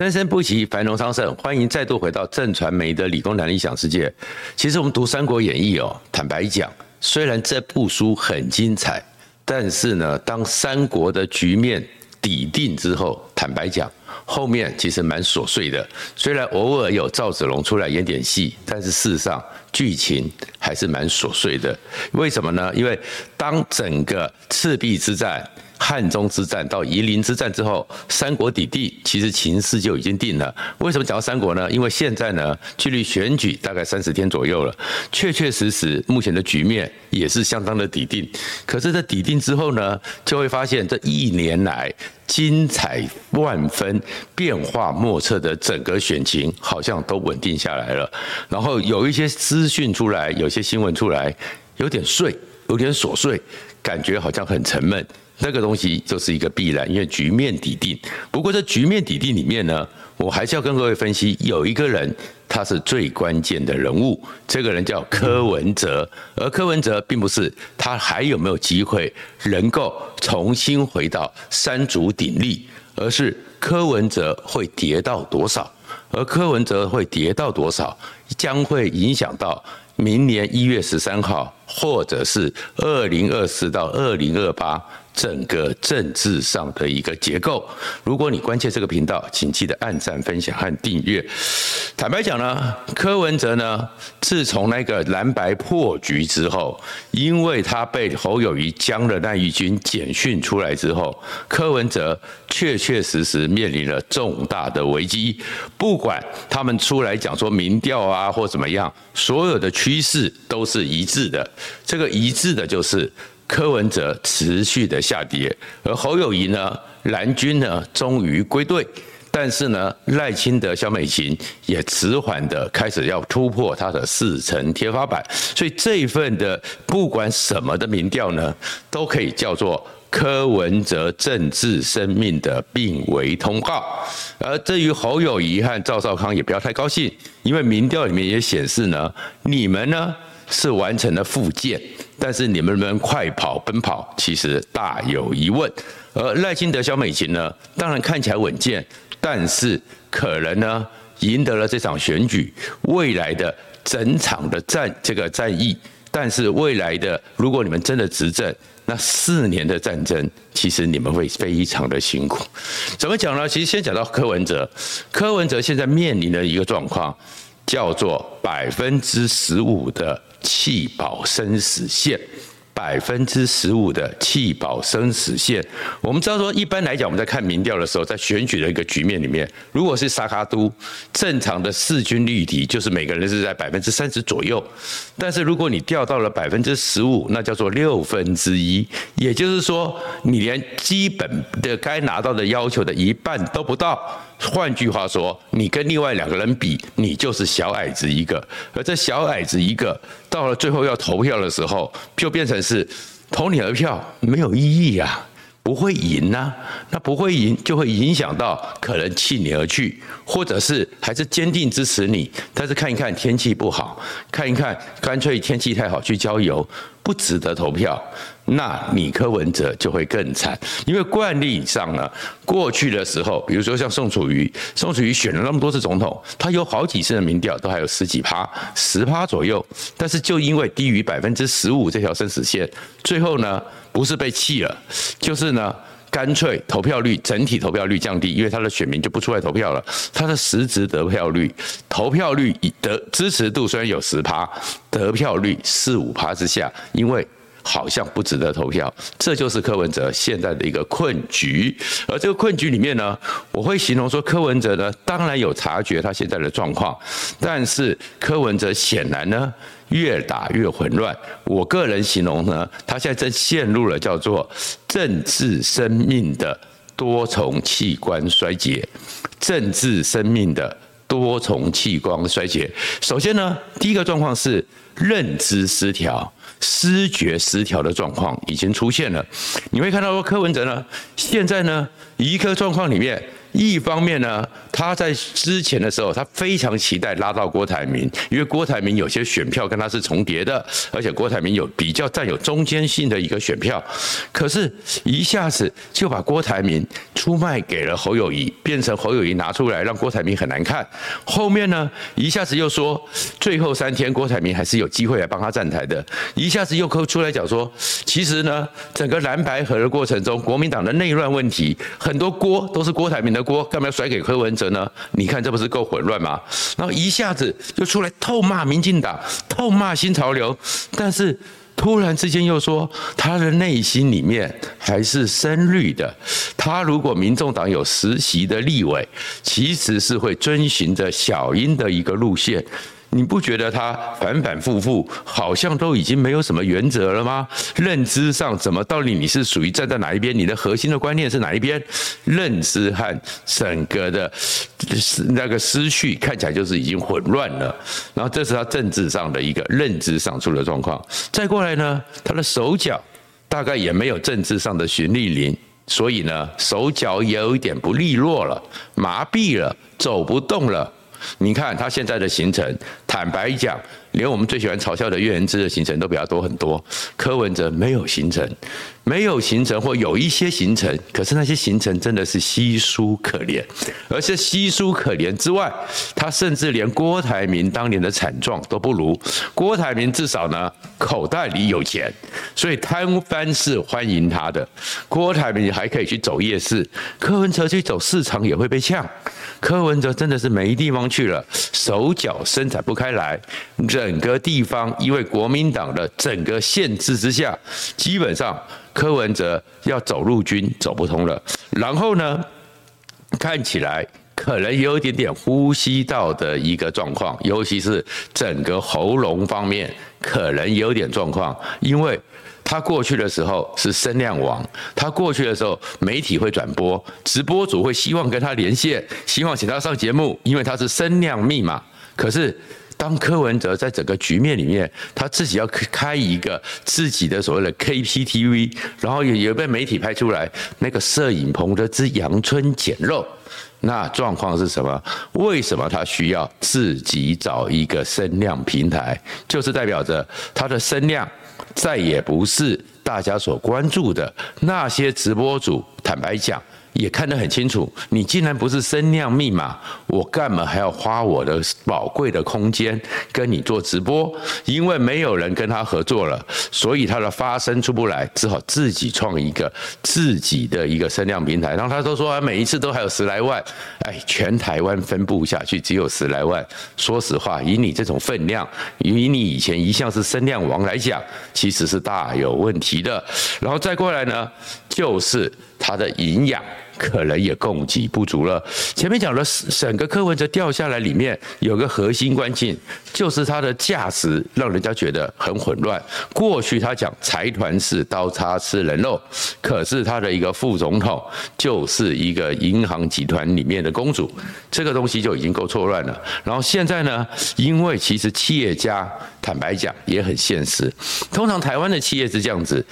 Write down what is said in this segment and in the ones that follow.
生生不息，繁荣昌盛。欢迎再度回到正传媒的理工男理想世界。其实我们读《三国演义》哦，坦白讲，虽然这部书很精彩，但是呢，当三国的局面底定之后，坦白讲，后面其实蛮琐碎的。虽然偶尔有赵子龙出来演点戏，但是事实上剧情还是蛮琐碎的。为什么呢？因为当整个赤壁之战。汉中之战到夷陵之战之后，三国底定，其实情势就已经定了。为什么讲到三国呢？因为现在呢，距离选举大概三十天左右了，确确实实目前的局面也是相当的底定。可是，在底定之后呢，就会发现这一年来精彩万分、变化莫测的整个选情，好像都稳定下来了。然后有一些资讯出来，有些新闻出来，有点碎，有点琐碎，感觉好像很沉闷。那个东西就是一个必然，因为局面底定。不过，这局面底定里面呢，我还是要跟各位分析，有一个人他是最关键的人物，这个人叫柯文哲。而柯文哲并不是他还有没有机会能够重新回到三足鼎立，而是柯文哲会跌到多少，而柯文哲会跌到多少，将会影响到明年一月十三号，或者是二零二四到二零二八。整个政治上的一个结构，如果你关切这个频道，请记得按赞、分享和订阅。坦白讲呢，柯文哲呢，自从那个蓝白破局之后，因为他被侯友谊将了那一军简讯出来之后，柯文哲确确实实面临了重大的危机。不管他们出来讲说民调啊或怎么样，所有的趋势都是一致的。这个一致的就是。柯文哲持续的下跌，而侯友谊呢，蓝军呢终于归队，但是呢，赖清德、萧美琴也迟缓的开始要突破他的四成天花板，所以这一份的不管什么的民调呢，都可以叫做柯文哲政治生命的病危通告。而至于侯友谊和赵少康，也不要太高兴，因为民调里面也显示呢，你们呢是完成了复健。但是你们能不能快跑奔跑，其实大有疑问。而赖清德、萧美琴呢，当然看起来稳健，但是可能呢赢得了这场选举，未来的整场的战这个战役，但是未来的如果你们真的执政，那四年的战争，其实你们会非常的辛苦。怎么讲呢？其实先讲到柯文哲，柯文哲现在面临的一个状况，叫做百分之十五的。弃保生死线，百分之十五的弃保生死线。我们知道说，一般来讲，我们在看民调的时候，在选举的一个局面里面，如果是萨卡都正常的势均力敌，就是每个人是在百分之三十左右。但是如果你掉到了百分之十五，那叫做六分之一，也就是说，你连基本的该拿到的要求的一半都不到。换句话说，你跟另外两个人比，你就是小矮子一个。而这小矮子一个，到了最后要投票的时候，就变成是投你的票没有意义啊，不会赢呐。那不会赢，就会影响到可能弃你而去，或者是还是坚定支持你，但是看一看天气不好，看一看干脆天气太好去郊游，不值得投票。那你柯文哲就会更惨，因为惯例上呢，过去的时候，比如说像宋楚瑜，宋楚瑜选了那么多次总统，他有好几次的民调都还有十几趴、十趴左右，但是就因为低于百分之十五这条生死线，最后呢，不是被弃了，就是呢，干脆投票率整体投票率降低，因为他的选民就不出来投票了，他的实质得票率、投票率得支持度虽然有十趴，得票率四五趴之下，因为。好像不值得投票，这就是柯文哲现在的一个困局。而这个困局里面呢，我会形容说，柯文哲呢，当然有察觉他现在的状况，但是柯文哲显然呢，越打越混乱。我个人形容呢，他现在正陷入了叫做政治生命的多重器官衰竭，政治生命的多重器官衰竭。首先呢，第一个状况是认知失调。思觉失调的状况已经出现了，你会看到说柯文哲呢，现在呢，一个状况里面一方面呢，他在之前的时候，他非常期待拉到郭台铭，因为郭台铭有些选票跟他是重叠的，而且郭台铭有比较占有中间性的一个选票。可是，一下子就把郭台铭出卖给了侯友谊，变成侯友谊拿出来让郭台铭很难看。后面呢，一下子又说最后三天郭台铭还是有机会来帮他站台的，一下子又扣出来讲说，其实呢，整个蓝白合的过程中，国民党的内乱问题很多锅都是郭台铭的锅，干嘛要甩给柯文哲呢？你看这不是够混乱吗？然后一下子就出来痛骂民进党，痛骂新潮流，但是。突然之间又说，他的内心里面还是深绿的。他如果民众党有实习的立委，其实是会遵循着小英的一个路线。你不觉得他反反复复好像都已经没有什么原则了吗？认知上怎么到底你是属于站在哪一边？你的核心的观念是哪一边？认知和整个的那个思绪看起来就是已经混乱了。然后这是他政治上的一个认知上出了状况。再过来呢，他的手脚大概也没有政治上的循例灵，所以呢，手脚也有一点不利落了，麻痹了，走不动了。你看他现在的行程，坦白讲，连我们最喜欢嘲笑的岳人之的行程都比较多很多。柯文哲没有行程，没有行程或有一些行程，可是那些行程真的是稀疏可怜。而且稀疏可怜之外，他甚至连郭台铭当年的惨状都不如。郭台铭至少呢，口袋里有钱，所以摊贩是欢迎他的。郭台铭还可以去走夜市，柯文哲去走市场也会被呛。柯文哲真的是没地方去了，手脚伸展不开来，这整个地方因为国民党的整个限制之下，基本上柯文哲要走陆军走不通了。然后呢，看起来可能有一点点呼吸道的一个状况，尤其是整个喉咙方面可能有点状况，因为。他过去的时候是声量王，他过去的时候媒体会转播，直播主会希望跟他连线，希望请他上节目，因为他是声量密码。可是当柯文哲在整个局面里面，他自己要开一个自己的所谓的 KPTV，然后也也被媒体拍出来那个摄影棚的之阳春捡肉，那状况是什么？为什么他需要自己找一个声量平台？就是代表着他的声量。再也不是大家所关注的那些直播主，坦白讲。也看得很清楚，你既然不是声量密码，我干嘛还要花我的宝贵的空间跟你做直播？因为没有人跟他合作了，所以他的发声出不来，只好自己创一个自己的一个声量平台。然后他都说啊，每一次都还有十来万，哎，全台湾分布下去只有十来万。说实话，以你这种分量，以你以前一向是声量王来讲，其实是大有问题的。然后再过来呢，就是他的营养。可能也供给不足了。前面讲了，整个柯文哲掉下来，里面有个核心关键，就是他的价值让人家觉得很混乱。过去他讲财团是刀叉吃人肉，可是他的一个副总统就是一个银行集团里面的公主，这个东西就已经够错乱了。然后现在呢，因为其实企业家坦白讲也很现实，通常台湾的企业是这样子，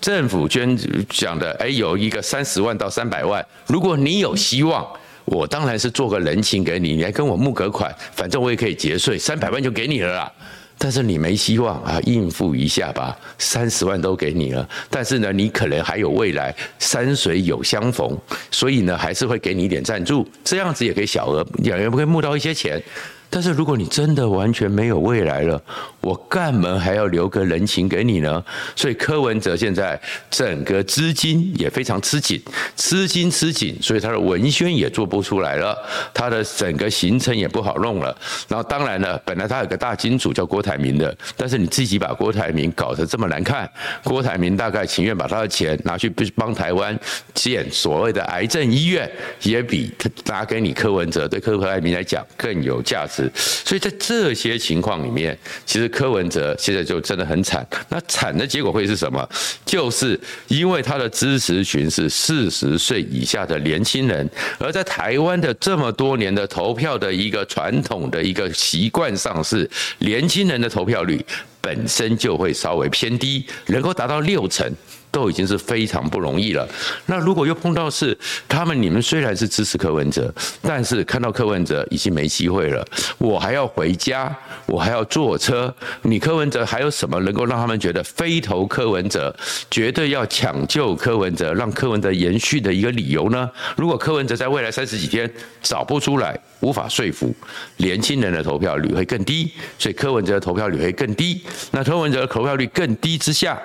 政府捐讲的，哎，有一个三十万到三百万。如果你有希望，我当然是做个人情给你，你来跟我募个款，反正我也可以节税，三百万就给你了啦。但是你没希望啊，应付一下吧，三十万都给你了。但是呢，你可能还有未来，山水有相逢，所以呢，还是会给你一点赞助，这样子也可以小额，也可以募到一些钱。但是如果你真的完全没有未来了，我干嘛还要留个人情给你呢？所以柯文哲现在整个资金也非常吃紧，吃紧吃紧，所以他的文宣也做不出来了，他的整个行程也不好弄了。然后当然了，本来他有个大金主叫郭台铭的，但是你自己把郭台铭搞得这么难看，郭台铭大概情愿把他的钱拿去帮台湾建所谓的癌症医院，也比拿给你柯文哲对柯文哲来讲更有价值所以在这些情况里面，其实柯文哲现在就真的很惨。那惨的结果会是什么？就是因为他的支持群是四十岁以下的年轻人，而在台湾的这么多年的投票的一个传统的一个习惯上是年轻人的投票率本身就会稍微偏低，能够达到六成。都已经是非常不容易了。那如果又碰到是他们，你们虽然是支持柯文哲，但是看到柯文哲已经没机会了，我还要回家，我还要坐车。你柯文哲还有什么能够让他们觉得非投柯文哲，绝对要抢救柯文哲，让柯文哲延续的一个理由呢？如果柯文哲在未来三十几天找不出来，无法说服年轻人的投票率会更低，所以柯文哲的投票率会更低。那柯文哲的投票率更低之下，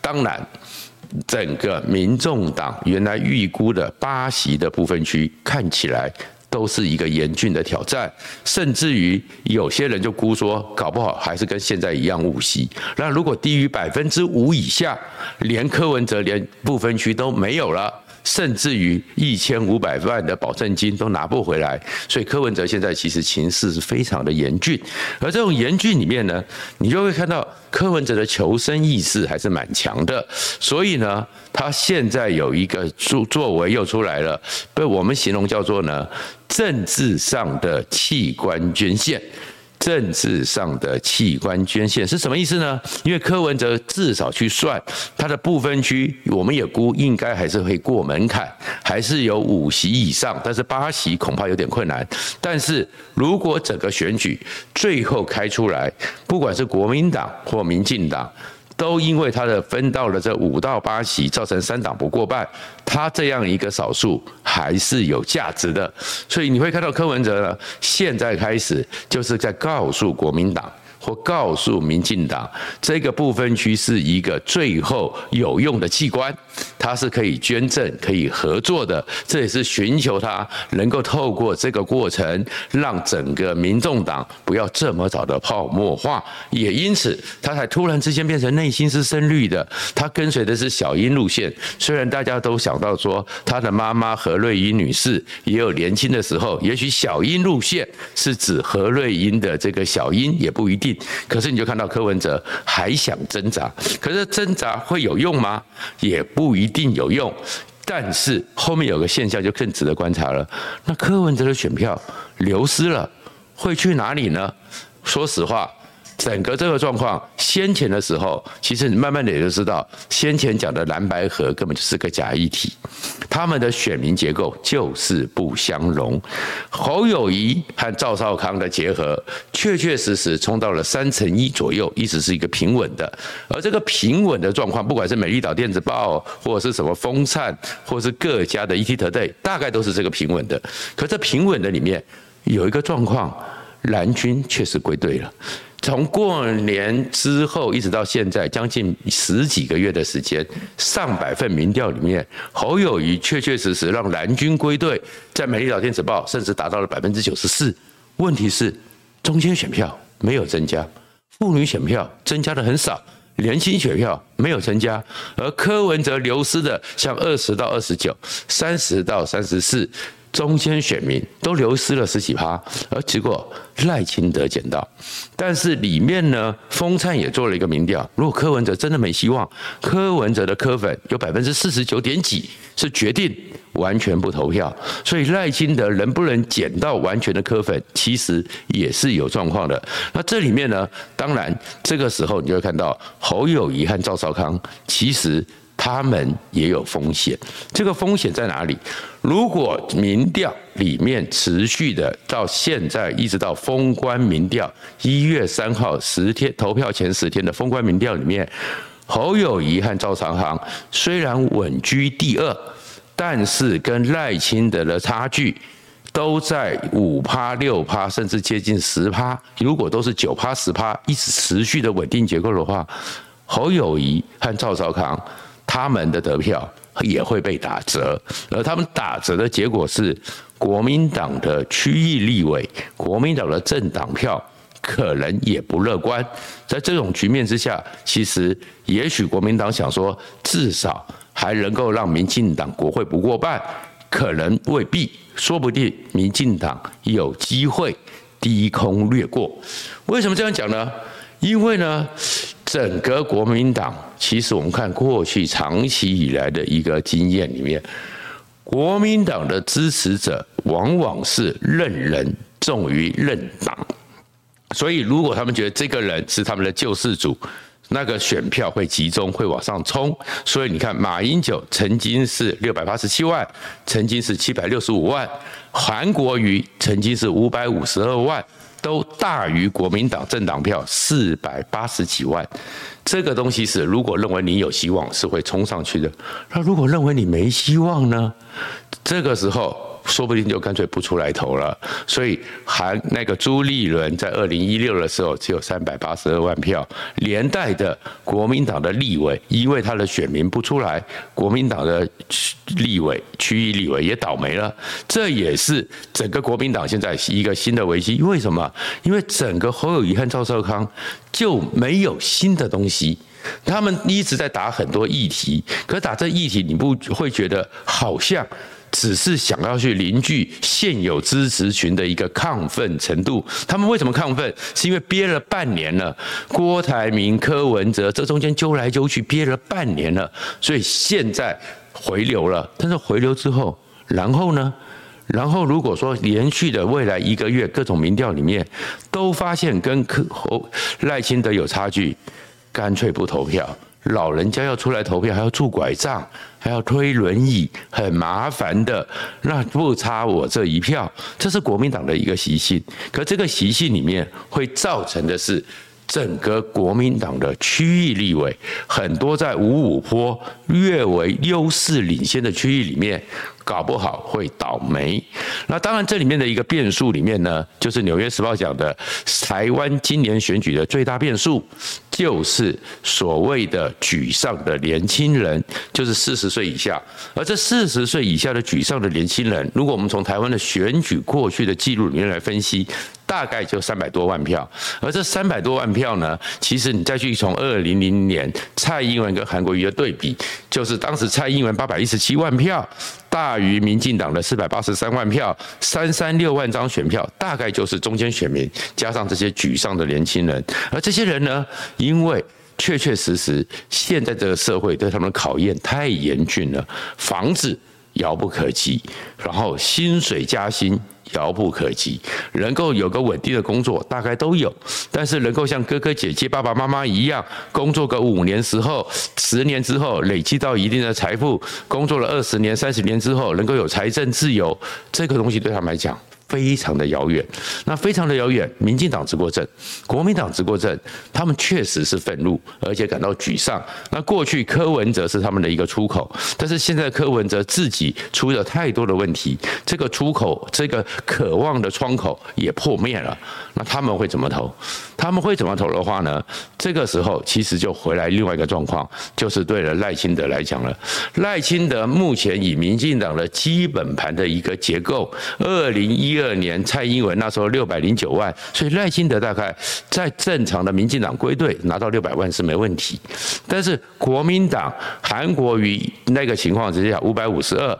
当然。整个民众党原来预估的八席的部分区，看起来都是一个严峻的挑战，甚至于有些人就估说，搞不好还是跟现在一样五席。那如果低于百分之五以下，连柯文哲连部分区都没有了。甚至于一千五百万的保证金都拿不回来，所以柯文哲现在其实情势是非常的严峻。而这种严峻里面呢，你就会看到柯文哲的求生意识还是蛮强的。所以呢，他现在有一个作作为又出来了，被我们形容叫做呢，政治上的器官捐献。政治上的器官捐献是什么意思呢？因为柯文哲至少去算他的部分区，我们也估应该还是会过门槛，还是有五席以上，但是八席恐怕有点困难。但是如果整个选举最后开出来，不管是国民党或民进党，都因为他的分到了这五到八席，造成三党不过半，他这样一个少数还是有价值的，所以你会看到柯文哲呢，现在开始就是在告诉国民党。或告诉民进党，这个不分区是一个最后有用的器官，它是可以捐赠、可以合作的。这也是寻求他能够透过这个过程，让整个民众党不要这么早的泡沫化。也因此，他才突然之间变成内心是深绿的。他跟随的是小英路线，虽然大家都想到说他的妈妈何瑞英女士也有年轻的时候，也许小英路线是指何瑞英的这个小英，也不一定。可是你就看到柯文哲还想挣扎，可是挣扎会有用吗？也不一定有用。但是后面有个现象就更值得观察了，那柯文哲的选票流失了，会去哪里呢？说实话。整个这个状况，先前的时候，其实你慢慢的也就知道，先前讲的蓝白合根本就是个假议题，他们的选民结构就是不相容。侯友谊和赵少康的结合，确确实实冲到了三成一左右，一直是一个平稳的。而这个平稳的状况，不管是美丽岛电子报，或者是什么风扇，或是各家的 ETtoday，大概都是这个平稳的。可这平稳的里面有一个状况，蓝军确实归队了。从过年之后一直到现在，将近十几个月的时间，上百份民调里面，侯友谊确确实实让蓝军归队，在美丽岛电子报甚至达到了百分之九十四。问题是，中间选票没有增加，妇女选票增加的很少，年轻选票没有增加，而柯文哲流失的像二十到二十九，三十到三十四。中间选民都流失了十几趴，而结果赖清德捡到，但是里面呢，风灿也做了一个民调，如果柯文哲真的没希望，柯文哲的柯粉有百分之四十九点几是决定完全不投票，所以赖清德能不能捡到完全的柯粉，其实也是有状况的。那这里面呢，当然这个时候你就会看到侯友谊和赵少康，其实。他们也有风险，这个风险在哪里？如果民调里面持续的到现在，一直到封关民调一月三号十天投票前十天的封关民调里面，侯友谊和赵长航虽然稳居第二，但是跟赖清德的差距都在五趴六趴，甚至接近十趴。如果都是九趴十趴，一直持续的稳定结构的话，侯友谊和赵少康。他们的得票也会被打折，而他们打折的结果是，国民党的区域立委、国民党的政党票可能也不乐观。在这种局面之下，其实也许国民党想说，至少还能够让民进党国会不过半，可能未必，说不定民进党有机会低空掠过。为什么这样讲呢？因为呢，整个国民党，其实我们看过去长期以来的一个经验里面，国民党的支持者往往是认人重于认党，所以如果他们觉得这个人是他们的救世主，那个选票会集中，会往上冲。所以你看，马英九曾经是六百八十七万，曾经是七百六十五万，韩国瑜曾经是五百五十二万。都大于国民党政党票四百八十几万，这个东西是如果认为你有希望，是会冲上去的。那如果认为你没希望呢？这个时候。说不定就干脆不出来投了，所以韩那个朱立伦在二零一六的时候只有三百八十二万票，连带的国民党的立委，因为他的选民不出来，国民党的立委区域立委也倒霉了，这也是整个国民党现在一个新的危机。为什么？因为整个侯友谊和赵少康就没有新的东西，他们一直在打很多议题，可打这议题你不会觉得好像？只是想要去凝聚现有支持群的一个亢奋程度。他们为什么亢奋？是因为憋了半年了，郭台铭、柯文哲这中间揪来揪去，憋了半年了，所以现在回流了。但是回流之后，然后呢？然后如果说连续的未来一个月各种民调里面都发现跟柯侯赖清德有差距，干脆不投票。老人家要出来投票，还要拄拐杖，还要推轮椅，很麻烦的。那不差我这一票，这是国民党的一个习性。可这个习性里面会造成的是，整个国民党的区域立委，很多在五五坡略为优势领先的区域里面。搞不好会倒霉。那当然，这里面的一个变数里面呢，就是《纽约时报》讲的，台湾今年选举的最大变数，就是所谓的沮丧的年轻人，就是四十岁以下。而这四十岁以下的沮丧的年轻人，如果我们从台湾的选举过去的记录里面来分析，大概就三百多万票。而这三百多万票呢，其实你再去从二零零年蔡英文跟韩国瑜的对比，就是当时蔡英文八百一十七万票。大于民进党的四百八十三万票，三三六万张选票，大概就是中间选民加上这些沮丧的年轻人。而这些人呢，因为确确实实现在这个社会对他们的考验太严峻了，房子遥不可及，然后薪水加薪。遥不可及，能够有个稳定的工作，大概都有，但是能够像哥哥姐姐、爸爸妈妈一样，工作个五年时候、十年之后，累积到一定的财富，工作了二十年、三十年之后，能够有财政自由，这个东西对他们来讲。非常的遥远，那非常的遥远。民进党执过政，国民党执过政，他们确实是愤怒，而且感到沮丧。那过去柯文哲是他们的一个出口，但是现在柯文哲自己出了太多的问题，这个出口，这个渴望的窗口也破灭了。那他们会怎么投？他们会怎么投的话呢？这个时候其实就回来另外一个状况，就是对了赖清德来讲了。赖清德目前以民进党的基本盘的一个结构，二零一。第二年，蔡英文那时候六百零九万，所以赖清德大概在正常的民进党归队拿到六百万是没问题。但是国民党韩国瑜那个情况之下五百五十二，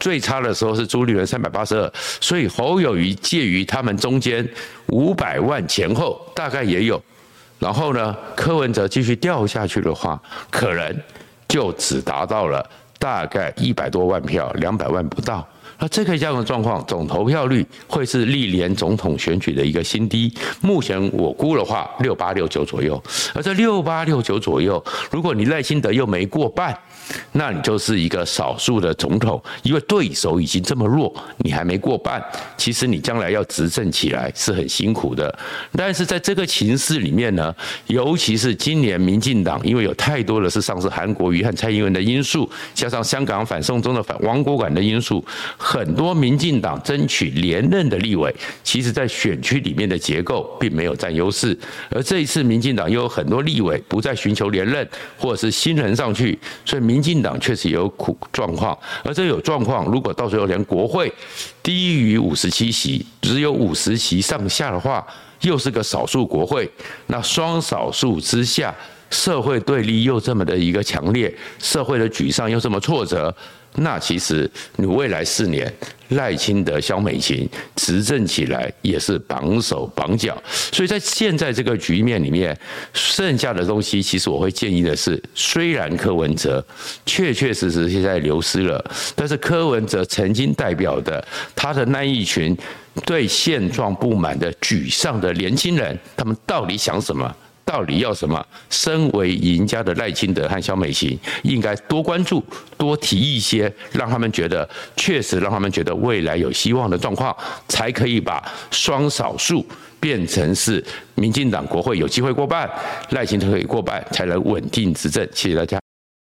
最差的时候是朱立伦三百八十二，所以侯友宜介于他们中间五百万前后大概也有。然后呢，柯文哲继续掉下去的话，可能就只达到了大概一百多万票，两百万不到。那这个这样的状况，总投票率会是历年总统选举的一个新低。目前我估的话，六八六九左右。而这六八六九左右，如果你赖清德又没过半，那你就是一个少数的总统，因为对手已经这么弱，你还没过半，其实你将来要执政起来是很辛苦的。但是在这个情势里面呢，尤其是今年民进党，因为有太多的是上次韩国瑜和蔡英文的因素，加上香港反送中的反亡国感的因素。很多民进党争取连任的立委，其实在选区里面的结构并没有占优势，而这一次民进党又有很多立委不再寻求连任，或者是新人上去，所以民民进党确实有苦状况。而这有状况，如果到时候连国会低于五十七席，只有五十席上下的话，又是个少数国会，那双少数之下，社会对立又这么的一个强烈，社会的沮丧又这么挫折。那其实你未来四年赖清德、萧美琴执政起来也是绑手绑脚，所以在现在这个局面里面，剩下的东西其实我会建议的是，虽然柯文哲确确实实现在流失了，但是柯文哲曾经代表的他的那一群对现状不满的沮丧的年轻人，他们到底想什么？到底要什么？身为赢家的赖清德和萧美琴，应该多关注、多提一些，让他们觉得确实让他们觉得未来有希望的状况，才可以把双少数变成是民进党国会有机会过半，赖清德可以过半，才能稳定执政。谢谢大家。